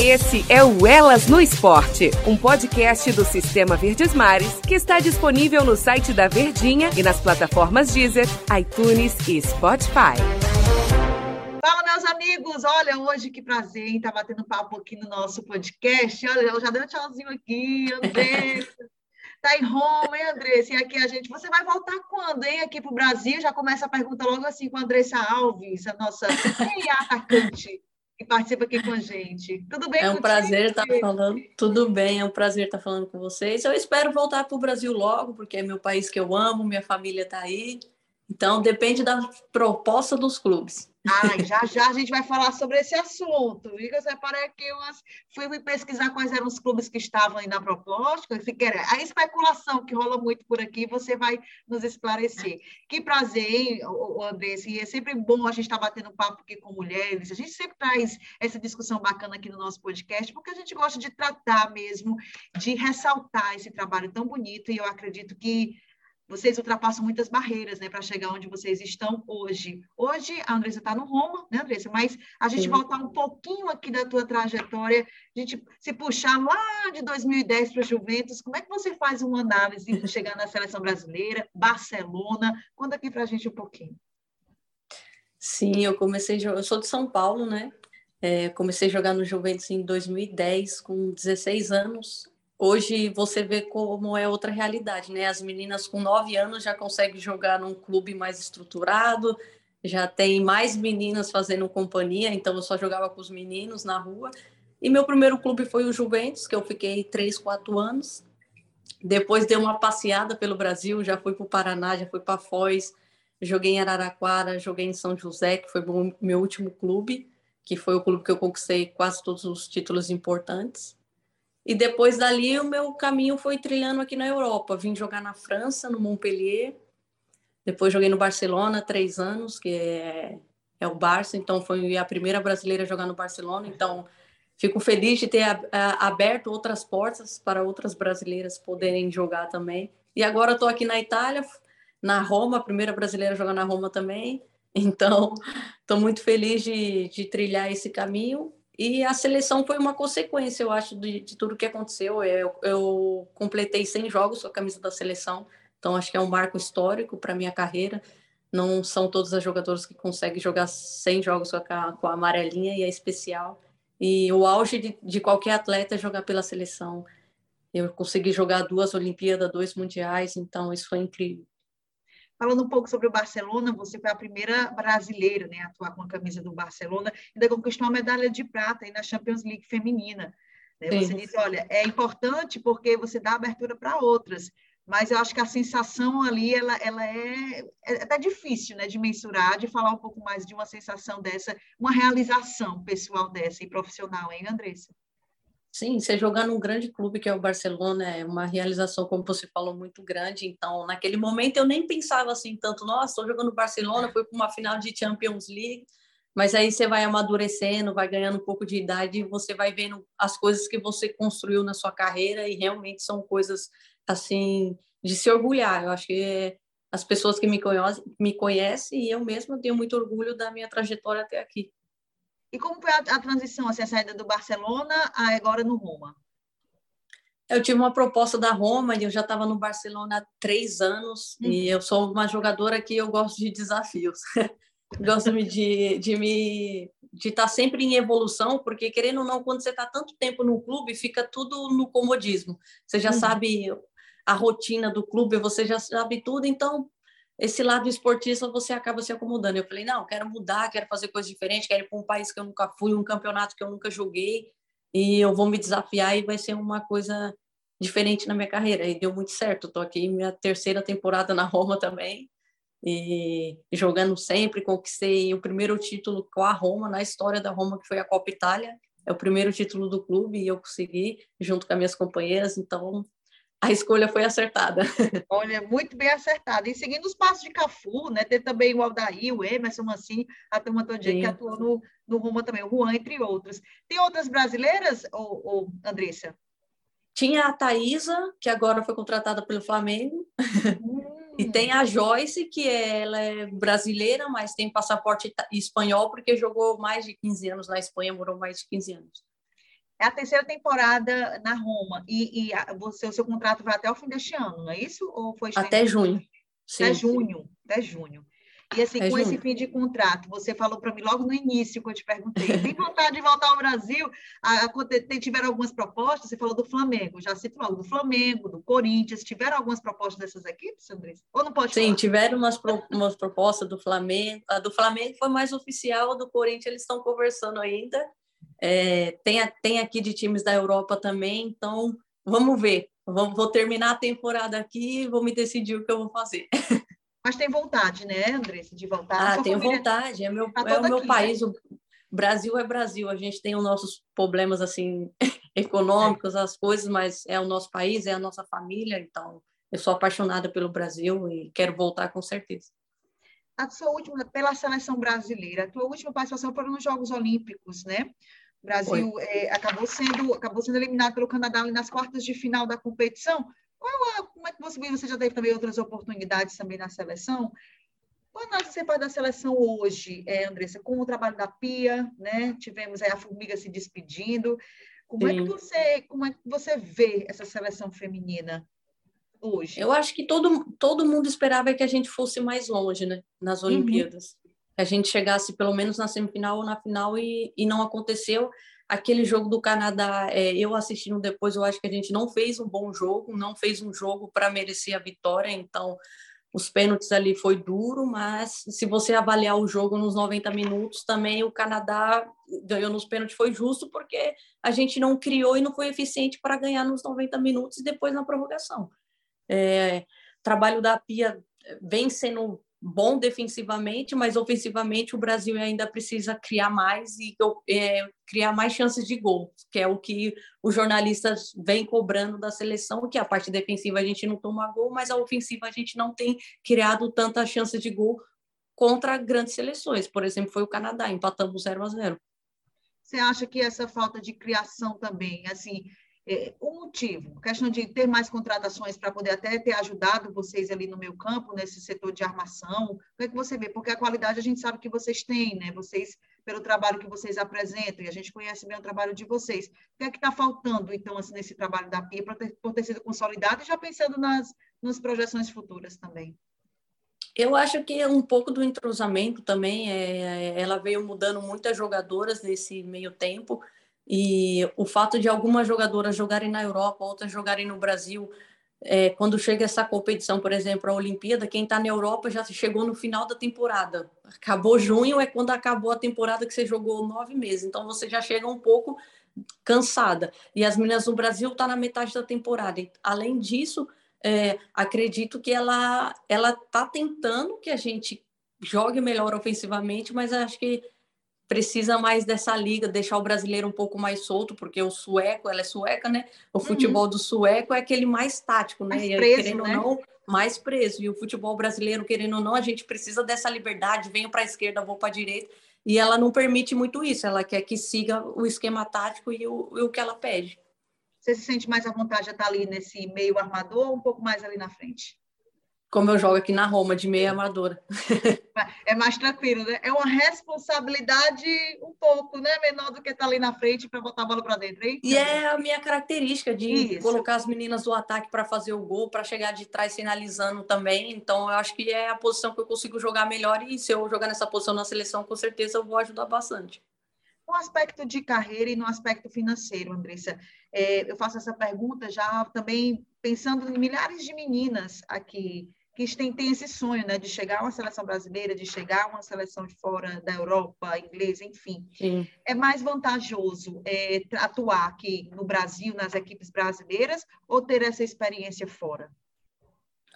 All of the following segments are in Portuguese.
Esse é o Elas no Esporte, um podcast do Sistema Verdes Mares que está disponível no site da Verdinha e nas plataformas Deezer, iTunes e Spotify. Fala, meus amigos! Olha, hoje que prazer estar tá batendo papo aqui no nosso podcast. Olha, eu já dei um tchauzinho aqui, Andressa. Tá em Roma, hein, Andressa? E aqui a gente. Você vai voltar quando, hein? Aqui para o Brasil? Já começa a pergunta logo assim com a Andressa Alves, a nossa atacante que participa aqui com a gente. Tudo bem É um contigo? prazer estar tá falando. Tudo bem, é um prazer estar tá falando com vocês. Eu espero voltar para o Brasil logo, porque é meu país que eu amo, minha família está aí. Então, depende da proposta dos clubes. Ah, já já a gente vai falar sobre esse assunto. Liga, separei aqui umas. Fui pesquisar quais eram os clubes que estavam aí na proposta. A especulação que rola muito por aqui, você vai nos esclarecer. Que prazer, hein, Andressa? E é sempre bom a gente estar tá batendo papo aqui com mulheres. A gente sempre traz essa discussão bacana aqui no nosso podcast, porque a gente gosta de tratar mesmo, de ressaltar esse trabalho tão bonito. E eu acredito que vocês ultrapassam muitas barreiras, né, para chegar onde vocês estão hoje. Hoje a Andressa está no Roma, né, Andressa? Mas a gente Sim. voltar um pouquinho aqui da tua trajetória, a gente se puxar lá de 2010 para o Juventus, como é que você faz uma análise de chegar na seleção brasileira, Barcelona? Conta aqui para a gente um pouquinho. Sim, eu comecei, eu sou de São Paulo, né? É, comecei a jogar no Juventus em 2010, com 16 anos. Hoje você vê como é outra realidade, né? As meninas com nove anos já conseguem jogar num clube mais estruturado, já tem mais meninas fazendo companhia, então eu só jogava com os meninos na rua. E meu primeiro clube foi o Juventus, que eu fiquei três, quatro anos. Depois dei uma passeada pelo Brasil, já fui para o Paraná, já fui para Foz, joguei em Araraquara, joguei em São José, que foi meu último clube, que foi o clube que eu conquistei quase todos os títulos importantes. E depois dali o meu caminho foi trilhando aqui na Europa. Vim jogar na França, no Montpellier. Depois joguei no Barcelona três anos, que é, é o Barça. Então foi a primeira brasileira a jogar no Barcelona. Então fico feliz de ter aberto outras portas para outras brasileiras poderem jogar também. E agora estou aqui na Itália, na Roma, a primeira brasileira a jogar na Roma também. Então, estou muito feliz de, de trilhar esse caminho e a seleção foi uma consequência, eu acho, de, de tudo que aconteceu. Eu, eu, completei 100 jogos com a camisa da seleção, então acho que é um marco histórico para minha carreira. Não são todos os jogadores que conseguem jogar 100 jogos com a, com a amarelinha e é especial. E o auge de, de qualquer atleta é jogar pela seleção. Eu consegui jogar duas Olimpíadas, dois Mundiais, então isso foi incrível. Falando um pouco sobre o Barcelona, você foi a primeira brasileira né, a atuar com a camisa do Barcelona, ainda conquistou uma medalha de prata aí na Champions League feminina. Né? Você disse, olha, é importante porque você dá abertura para outras, mas eu acho que a sensação ali, ela, ela é, é até difícil né, de mensurar, de falar um pouco mais de uma sensação dessa, uma realização pessoal dessa e profissional, hein, Andressa? Sim, você jogar num grande clube que é o Barcelona é uma realização, como você falou, muito grande. Então, naquele momento eu nem pensava assim tanto, nossa, estou jogando Barcelona, fui para uma final de Champions League. Mas aí você vai amadurecendo, vai ganhando um pouco de idade e você vai vendo as coisas que você construiu na sua carreira e realmente são coisas assim de se orgulhar. Eu acho que as pessoas que me conhecem, me conhecem e eu mesma tenho muito orgulho da minha trajetória até aqui. E como foi a, a transição, assim, a saída do Barcelona a agora no Roma? Eu tive uma proposta da Roma e eu já estava no Barcelona há três anos hum. e eu sou uma jogadora que eu gosto de desafios. gosto de, de me de estar tá sempre em evolução, porque querendo ou não, quando você está tanto tempo no clube, fica tudo no comodismo. Você já hum. sabe a rotina do clube, você já sabe tudo, então esse lado esportista você acaba se acomodando. Eu falei, não, quero mudar, quero fazer coisas diferentes, quero ir para um país que eu nunca fui, um campeonato que eu nunca joguei, e eu vou me desafiar e vai ser uma coisa diferente na minha carreira. E deu muito certo. Estou aqui minha terceira temporada na Roma também, e jogando sempre. Conquistei o primeiro título com a Roma, na história da Roma, que foi a Copa Itália. É o primeiro título do clube e eu consegui, junto com as minhas companheiras. Então, a escolha foi acertada. Olha, muito bem acertada. E seguindo os passos de Cafu, né? Tem também o Aldair, o Emerson Mancini, a turma todinha que atuou no, no Roma também, o Juan, entre outros. Tem outras brasileiras, ou, ou Andressa? Tinha a Thaisa, que agora foi contratada pelo Flamengo. Hum. e tem a Joyce, que é, ela é brasileira, mas tem passaporte espanhol, porque jogou mais de 15 anos na Espanha, morou mais de 15 anos. É a terceira temporada na Roma e, e a, você, o seu contrato vai até o fim deste ano, não é isso? Ou foi até junho? Sim. Até junho, até junho. E assim, é com junho. esse fim de contrato, você falou para mim logo no início, quando eu te perguntei, tem vontade de voltar ao Brasil? A, a, tiveram algumas propostas, você falou do Flamengo, já cito logo, do Flamengo, do Corinthians, tiveram algumas propostas dessas equipes, Andressa? Ou não pode Sim, falar? tiveram umas, pro, umas propostas do Flamengo, a do Flamengo foi mais oficial, a do Corinthians eles estão conversando ainda, é, tem, tem aqui de times da Europa também, então vamos ver, vou, vou terminar a temporada aqui e vou me decidir o que eu vou fazer. Mas tem vontade, né, Andressa, de voltar? Ah, tenho vontade. É, meu, tá é o meu aqui, país. Né? O Brasil é Brasil. A gente tem os nossos problemas, assim, econômicos, as coisas, mas é o nosso país, é a nossa família. Então, eu sou apaixonada pelo Brasil e quero voltar com certeza. A sua última, pela seleção brasileira, a tua última participação foi nos Jogos Olímpicos, né? O Brasil é, acabou, sendo, acabou sendo eliminado pelo Canadá nas quartas de final da competição, qual como é que você você já teve também outras oportunidades também na seleção? Qual análise você faz da seleção hoje, é, Andressa, com o trabalho da Pia, né? Tivemos a Formiga se despedindo. Como Sim. é que você, como é que você vê essa seleção feminina hoje? Eu acho que todo, todo mundo esperava que a gente fosse mais longe, né? Nas uhum. Olimpíadas. Uhum. A gente chegasse pelo menos na semifinal ou na final e, e não aconteceu aquele jogo do Canadá, é, eu assistindo depois, eu acho que a gente não fez um bom jogo, não fez um jogo para merecer a vitória, então os pênaltis ali foi duro, mas se você avaliar o jogo nos 90 minutos, também o Canadá ganhou nos pênaltis, foi justo, porque a gente não criou e não foi eficiente para ganhar nos 90 minutos e depois na prorrogação. É, trabalho da Pia vem sendo bom defensivamente, mas ofensivamente o Brasil ainda precisa criar mais e é, criar mais chances de gol, que é o que os jornalistas vêm cobrando da seleção, que a parte defensiva a gente não toma gol, mas a ofensiva a gente não tem criado tantas chances de gol contra grandes seleções. Por exemplo, foi o Canadá, empatamos 0 a 0. Você acha que essa falta de criação também, assim, é, o motivo, questão de ter mais contratações para poder até ter ajudado vocês ali no meu campo, nesse setor de armação, o que é que você vê? Porque a qualidade a gente sabe que vocês têm, né? Vocês, pelo trabalho que vocês apresentam, e a gente conhece bem o trabalho de vocês. O que é que está faltando, então, assim, nesse trabalho da PIA, ter, por ter sido consolidado e já pensando nas, nas projeções futuras também? Eu acho que um pouco do entrosamento também, é, é ela veio mudando muitas jogadoras nesse meio tempo, e o fato de algumas jogadoras jogarem na Europa, outras jogarem no Brasil, é, quando chega essa competição, por exemplo, a Olimpíada, quem está na Europa já chegou no final da temporada. Acabou junho, é quando acabou a temporada que você jogou nove meses. Então você já chega um pouco cansada. E as meninas no Brasil estão tá na metade da temporada. Além disso, é, acredito que ela ela está tentando que a gente jogue melhor ofensivamente, mas acho que precisa mais dessa liga, deixar o brasileiro um pouco mais solto, porque o sueco, ela é sueca, né? O uhum. futebol uhum. do sueco é aquele mais tático, né? Mais preso, querendo né? ou não, mais preso. E o futebol brasileiro, querendo ou não, a gente precisa dessa liberdade, venho para a esquerda, vou para a direita. E ela não permite muito isso, ela quer que siga o esquema tático e o, e o que ela pede. Você se sente mais à vontade de estar ali nesse meio armador ou um pouco mais ali na frente? Como eu jogo aqui na Roma, de meia amadora. É mais tranquilo, né? É uma responsabilidade um pouco né, menor do que estar tá ali na frente para botar a bola para dentro, hein? E é a minha característica de Isso. colocar as meninas do ataque para fazer o gol, para chegar de trás sinalizando também. Então, eu acho que é a posição que eu consigo jogar melhor e se eu jogar nessa posição na seleção, com certeza eu vou ajudar bastante. No aspecto de carreira e no aspecto financeiro, Andressa, é, eu faço essa pergunta já também pensando em milhares de meninas aqui que tem, tem esse sonho né, de chegar a uma seleção brasileira, de chegar a uma seleção de fora da Europa, inglesa, enfim. Sim. É mais vantajoso é, atuar aqui no Brasil, nas equipes brasileiras, ou ter essa experiência fora?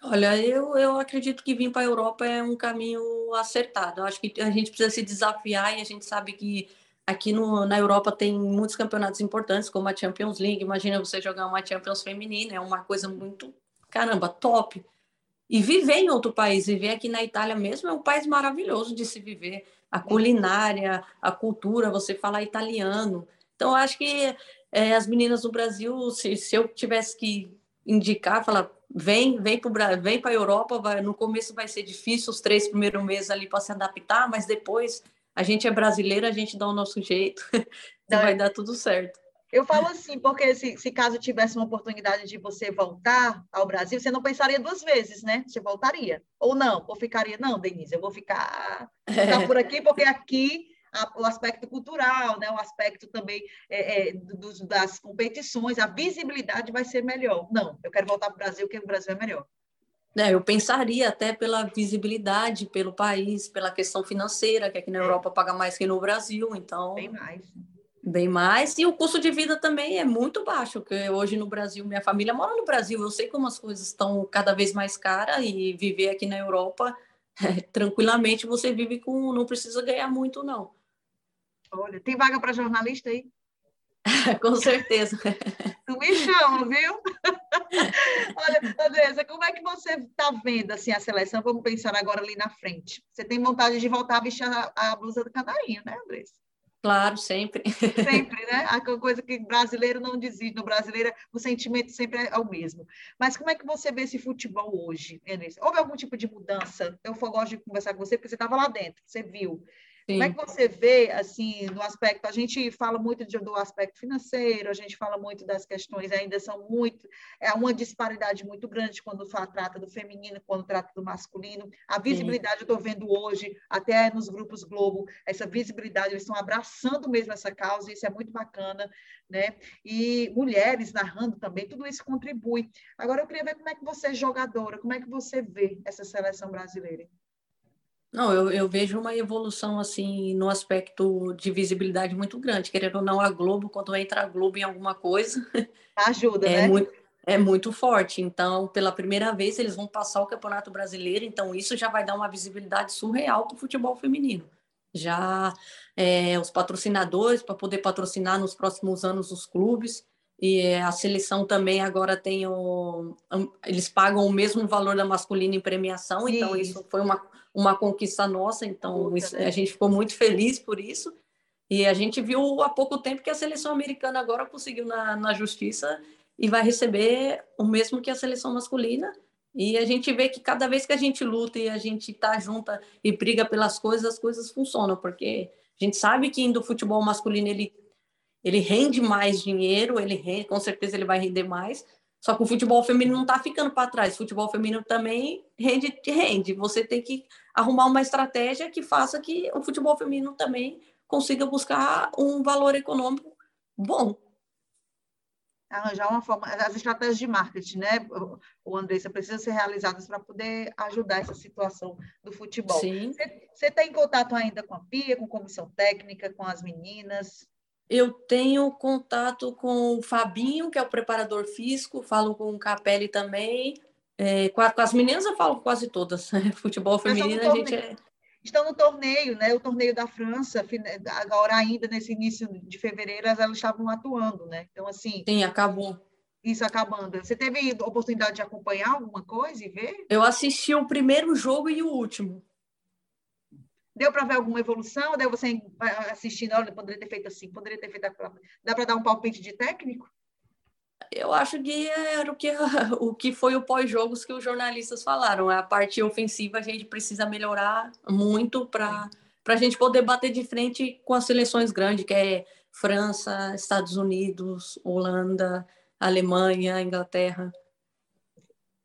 Olha, eu, eu acredito que vir para a Europa é um caminho acertado. Eu acho que a gente precisa se desafiar e a gente sabe que aqui no, na Europa tem muitos campeonatos importantes, como a Champions League. Imagina você jogar uma Champions feminina, é uma coisa muito, caramba, top. E viver em outro país, viver aqui na Itália mesmo, é um país maravilhoso de se viver. A culinária, a cultura, você falar italiano. Então, acho que é, as meninas do Brasil, se, se eu tivesse que indicar, falar, vem, vem para vem a Europa, vai, no começo vai ser difícil, os três primeiros meses ali para se adaptar, mas depois a gente é brasileira, a gente dá o nosso jeito, vai dar tudo certo. Eu falo assim, porque se, se, caso tivesse uma oportunidade de você voltar ao Brasil, você não pensaria duas vezes, né? Você voltaria. Ou não, ou ficaria, não, Denise, eu vou ficar, ficar por aqui, porque aqui a, o aspecto cultural, né? o aspecto também é, é, dos, das competições, a visibilidade vai ser melhor. Não, eu quero voltar para o Brasil, porque o Brasil é melhor. É, eu pensaria até pela visibilidade, pelo país, pela questão financeira, que aqui na é. Europa paga mais que no Brasil, então. Bem mais. Bem mais. E o custo de vida também é muito baixo, porque hoje no Brasil, minha família mora no Brasil, eu sei como as coisas estão cada vez mais caras e viver aqui na Europa, é, tranquilamente você vive com. não precisa ganhar muito, não. Olha, tem vaga para jornalista aí? com certeza. Tu me chama, viu? Olha, Andressa, como é que você está vendo assim, a seleção? Vamos pensar agora ali na frente. Você tem vontade de voltar a vestir a, a blusa do canarinho, né, Andressa? Claro, sempre. Sempre, né? A coisa que brasileiro não desiste. No brasileiro, o sentimento sempre é o mesmo. Mas como é que você vê esse futebol hoje, Enes? Houve algum tipo de mudança? Eu gosto de conversar com você, porque você estava lá dentro, você viu. Sim. Como é que você vê, assim, no aspecto, a gente fala muito de, do aspecto financeiro, a gente fala muito das questões, ainda são muito, é uma disparidade muito grande quando fala, trata do feminino, quando trata do masculino. A visibilidade, Sim. eu estou vendo hoje, até nos grupos Globo, essa visibilidade, eles estão abraçando mesmo essa causa, isso é muito bacana, né? E mulheres narrando também, tudo isso contribui. Agora, eu queria ver como é que você é jogadora, como é que você vê essa seleção brasileira? Não, eu, eu, vejo uma evolução assim no aspecto de visibilidade muito grande. Querendo ou não, a Globo, quando entra a Globo em alguma coisa, ajuda, é né? Muito, é muito forte. Então, pela primeira vez, eles vão passar o Campeonato Brasileiro. Então, isso já vai dar uma visibilidade surreal para o futebol feminino. Já é, os patrocinadores, para poder patrocinar nos próximos anos os clubes. E a seleção também agora tem o. Eles pagam o mesmo valor da masculina em premiação, então isso foi uma, uma conquista nossa, então a gente ficou muito feliz por isso. E a gente viu há pouco tempo que a seleção americana agora conseguiu na, na justiça e vai receber o mesmo que a seleção masculina. E a gente vê que cada vez que a gente luta e a gente está junta e briga pelas coisas, as coisas funcionam, porque a gente sabe que indo o futebol masculino ele ele rende mais dinheiro, ele rende, com certeza ele vai render mais. Só que o futebol feminino não está ficando para trás. O futebol feminino também rende, rende. Você tem que arrumar uma estratégia que faça que o futebol feminino também consiga buscar um valor econômico bom. Arranjar uma forma, as estratégias de marketing, né, o Andressa, precisam ser realizadas para poder ajudar essa situação do futebol. Sim. Você está em contato ainda com a PIA, com a comissão técnica, com as meninas? Eu tenho contato com o Fabinho, que é o preparador físico, falo com o Capelli também. É, com, as meninas eu falo quase todas. Futebol feminino a gente é... Estão no torneio, né? O torneio da França, agora ainda nesse início de fevereiro, elas estavam atuando, né? Então, assim. Sim, acabou. Isso acabando. Você teve oportunidade de acompanhar alguma coisa e ver? Eu assisti o primeiro jogo e o último. Deu para ver alguma evolução? Deu você assistindo, olha, poderia ter feito assim, poderia ter feito. Dá para dar um palpite de técnico? Eu acho que era o que, o que foi o pós-jogos que os jornalistas falaram. A parte ofensiva a gente precisa melhorar muito para a gente poder bater de frente com as seleções grandes, que é França, Estados Unidos, Holanda, Alemanha, Inglaterra.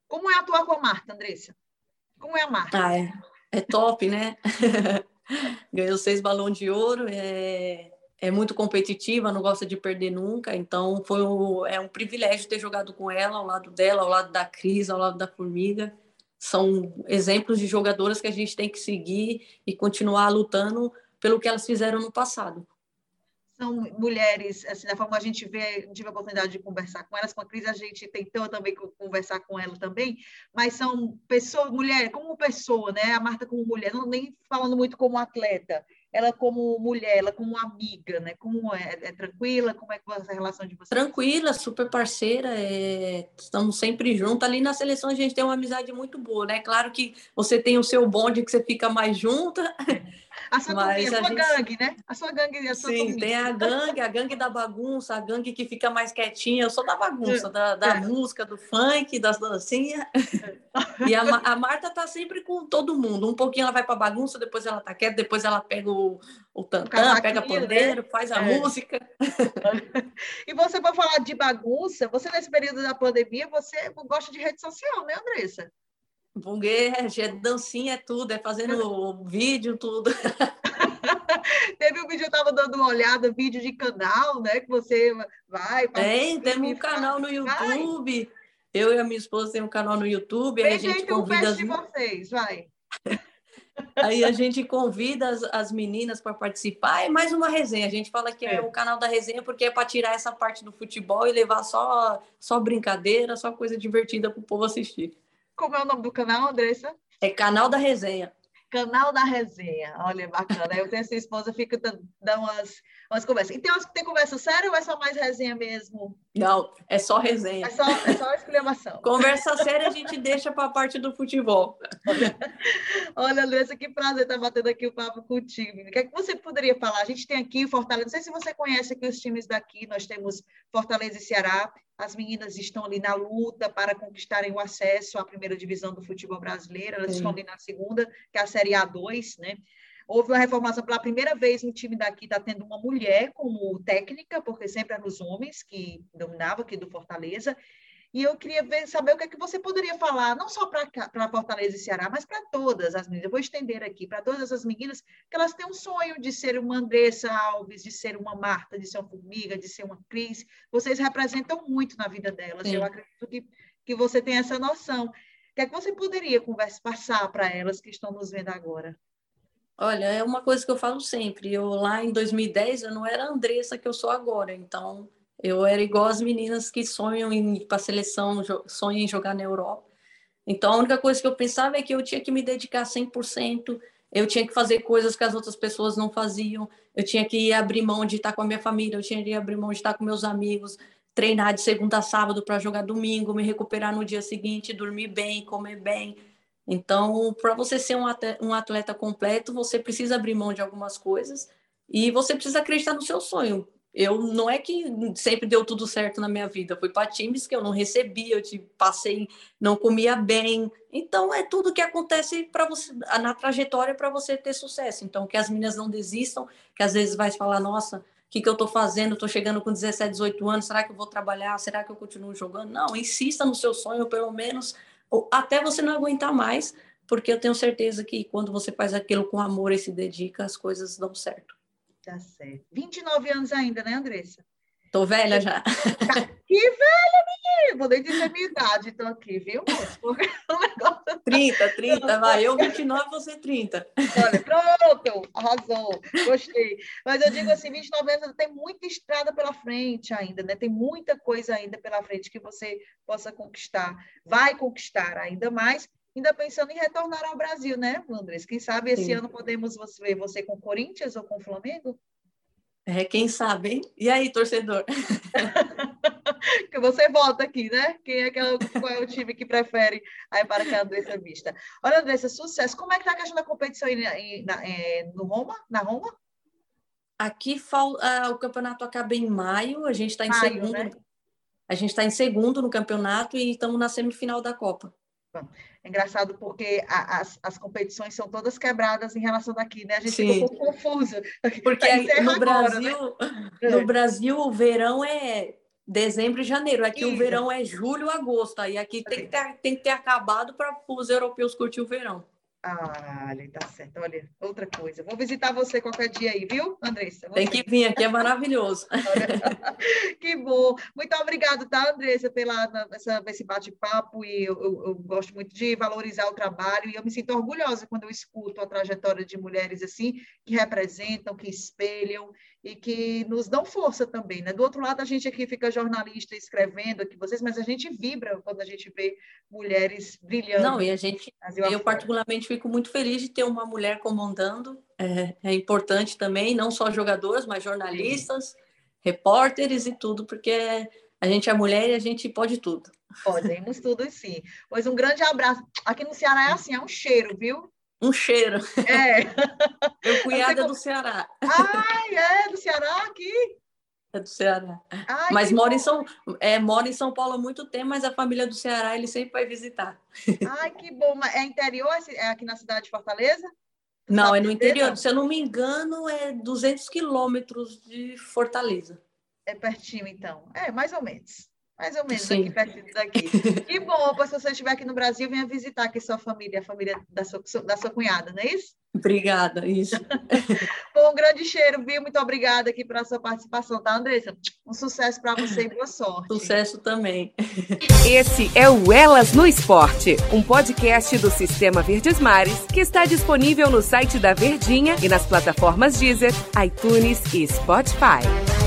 Como é atuar com a Marta, Andressa? Como é a Marta? Ah, é é top, né? Ganhou seis balões de ouro, é, é muito competitiva, não gosta de perder nunca, então foi é um privilégio ter jogado com ela, ao lado dela, ao lado da Cris, ao lado da Formiga. São exemplos de jogadoras que a gente tem que seguir e continuar lutando pelo que elas fizeram no passado são mulheres, assim, da forma que a gente vê, tive a oportunidade de conversar com elas, com a Cris, a gente tentou também conversar com ela também, mas são pessoas, mulher, como pessoa, né? A Marta como mulher, não nem falando muito como atleta, ela como mulher, ela como amiga, né? Como é, é tranquila, como é essa relação de vocês? Tranquila, super parceira, é... estamos sempre juntos. Ali na seleção a gente tem uma amizade muito boa, né? Claro que você tem o seu bonde que você fica mais junta, A sua Mas turminha, a, sua gente... gangue, né? A sua gangue, a sua Sim, turminha. tem a gangue, a gangue da bagunça, a gangue que fica mais quietinha. Eu sou da bagunça, da, da é. música, do funk, das dancinhas. E a, a Marta tá sempre com todo mundo. Um pouquinho ela vai pra bagunça, depois ela tá quieta, depois ela pega o, o tantã, pega pandeiro, né? faz a é. música. E você, para falar de bagunça, você nesse período da pandemia, você gosta de rede social, né, Andressa? Bunguete, é dancinha, é tudo, é fazendo vídeo, tudo. Teve um vídeo, eu estava dando uma olhada, vídeo de canal, né? Que você vai. Tem, temos um canal no YouTube. Vai. Eu e a minha esposa temos um canal no YouTube. Aí a gente convida. As... de vocês, vai. Aí a gente convida as, as meninas para participar. É mais uma resenha. A gente fala que é, é o canal da resenha porque é para tirar essa parte do futebol e levar só, só brincadeira, só coisa divertida para o povo assistir. Como é o nome do canal, Andressa? É Canal da Resenha. Canal da Resenha. Olha, bacana. Eu tenho essa esposa, fica dando umas, umas conversas. E tem umas que tem conversa séria ou é só mais resenha mesmo? Não, é só resenha. É só, é só exclamação. conversa séria a gente deixa para a parte do futebol. Olha, Andressa, que prazer estar batendo aqui o papo contigo. O que, é que você poderia falar? A gente tem aqui o Fortaleza, não sei se você conhece aqui os times daqui, nós temos Fortaleza e Ceará, as meninas estão ali na luta para conquistarem o acesso à primeira divisão do futebol brasileiro, elas Sim. estão ali na segunda, que é a Série A2, né? Houve uma reformação pela primeira vez no time daqui, está tendo uma mulher como técnica, porque sempre eram os homens que dominavam aqui do Fortaleza, e eu queria ver, saber o que é que você poderia falar, não só para Fortaleza e Ceará, mas para todas as meninas. Eu vou estender aqui, para todas essas meninas, que elas têm um sonho de ser uma Andressa Alves, de ser uma Marta, de ser uma Formiga, de ser uma Cris. Vocês representam muito na vida delas. Sim. Eu acredito que, que você tem essa noção. O que é que você poderia conversa, passar para elas que estão nos vendo agora? Olha, é uma coisa que eu falo sempre. Eu lá em 2010 eu não era a Andressa que eu sou agora, então eu era igual as meninas que sonham em para seleção, sonham em jogar na Europa. Então, a única coisa que eu pensava é que eu tinha que me dedicar 100%, eu tinha que fazer coisas que as outras pessoas não faziam, eu tinha que abrir mão de estar com a minha família, eu tinha que abrir mão de estar com meus amigos, treinar de segunda a sábado para jogar domingo, me recuperar no dia seguinte, dormir bem, comer bem. Então, para você ser um atleta completo, você precisa abrir mão de algumas coisas e você precisa acreditar no seu sonho eu não é que sempre deu tudo certo na minha vida, fui para times que eu não recebia, eu te passei, não comia bem. Então é tudo que acontece para você na trajetória para você ter sucesso. Então que as meninas não desistam, que às vezes vai falar, nossa, o que, que eu estou fazendo? Estou chegando com 17, 18 anos, será que eu vou trabalhar? Será que eu continuo jogando? Não, insista no seu sonho, pelo menos até você não aguentar mais, porque eu tenho certeza que quando você faz aquilo com amor e se dedica, as coisas dão certo. Tá certo. 29 anos ainda, né, Andressa? Tô velha já. Que velha, menina! Vou nem dizer minha idade, tô aqui, viu? Porque o negócio... 30, 30, vai. Eu 29, você 30. Olha, pronto, arrasou, gostei. Mas eu digo assim, 29 anos tem muita estrada pela frente ainda, né? Tem muita coisa ainda pela frente que você possa conquistar. Vai conquistar ainda mais ainda pensando em retornar ao Brasil, né, Andrés? Quem sabe esse Sim. ano podemos ver você com Corinthians ou com Flamengo? É, quem sabe, hein? E aí, torcedor? que você volta aqui, né? Quem é, que é o, qual é o time que prefere aí para que a Andressa vista? Olha, Andressa, sucesso. Como é que está a questão da competição aí na, é, no Roma? Na Roma? Aqui uh, o campeonato acaba em maio, a gente está em maio, segundo. Né? A gente está em segundo no campeonato e estamos na semifinal da Copa. É engraçado porque a, as, as competições são todas quebradas em relação daqui, né? A gente Sim. ficou confusa. Porque no agora, Brasil, né? no Brasil o verão é dezembro e janeiro. Aqui Isso. o verão é julho, agosto. Aí aqui tem que ter, tem que ter acabado para os europeus curtir o verão. Ah, tá certo. Olha, outra coisa. Vou visitar você qualquer dia aí, viu, Andressa? Tem que vir aqui, é maravilhoso. que bom. Muito obrigada, tá, Andressa, pela essa, esse bate-papo. E eu, eu, eu, gosto muito de valorizar o trabalho. E eu me sinto orgulhosa quando eu escuto a trajetória de mulheres assim, que representam, que espelham e que nos dão força também, né? Do outro lado, a gente aqui fica jornalista escrevendo aqui vocês, mas a gente vibra quando a gente vê mulheres brilhando. Não, e a gente, eu particularmente fico muito feliz de ter uma mulher comandando, é, é importante também, não só jogadores, mas jornalistas, Sim. repórteres e tudo, porque a gente é mulher e a gente pode tudo. Podemos tudo sim. Pois um grande abraço. Aqui no Ceará é assim, é um cheiro, viu? Um cheiro. É. Meu cunhado é do Ceará. Ai, é do Ceará aqui? É do Ceará. Ai, mas mora em, São, é, mora em São Paulo há muito tempo, mas a família do Ceará ele sempre vai visitar. Ai, que bom. É interior? É aqui na cidade de Fortaleza? Não, é no interior. Se eu não me engano, é 200 quilômetros de Fortaleza. É pertinho, então. É, mais ou menos. Mais ou menos Sim. aqui pertinho daqui. que bom, pois se você estiver aqui no Brasil, venha visitar aqui sua família, a família da sua, da sua cunhada, não é isso? Obrigada, isso. bom, um grande cheiro, viu? Muito obrigada aqui pela sua participação, tá, Andressa? Um sucesso para você e boa sorte. Sucesso também. Esse é o Elas no Esporte, um podcast do Sistema Verdes Mares que está disponível no site da Verdinha e nas plataformas Deezer, iTunes e Spotify.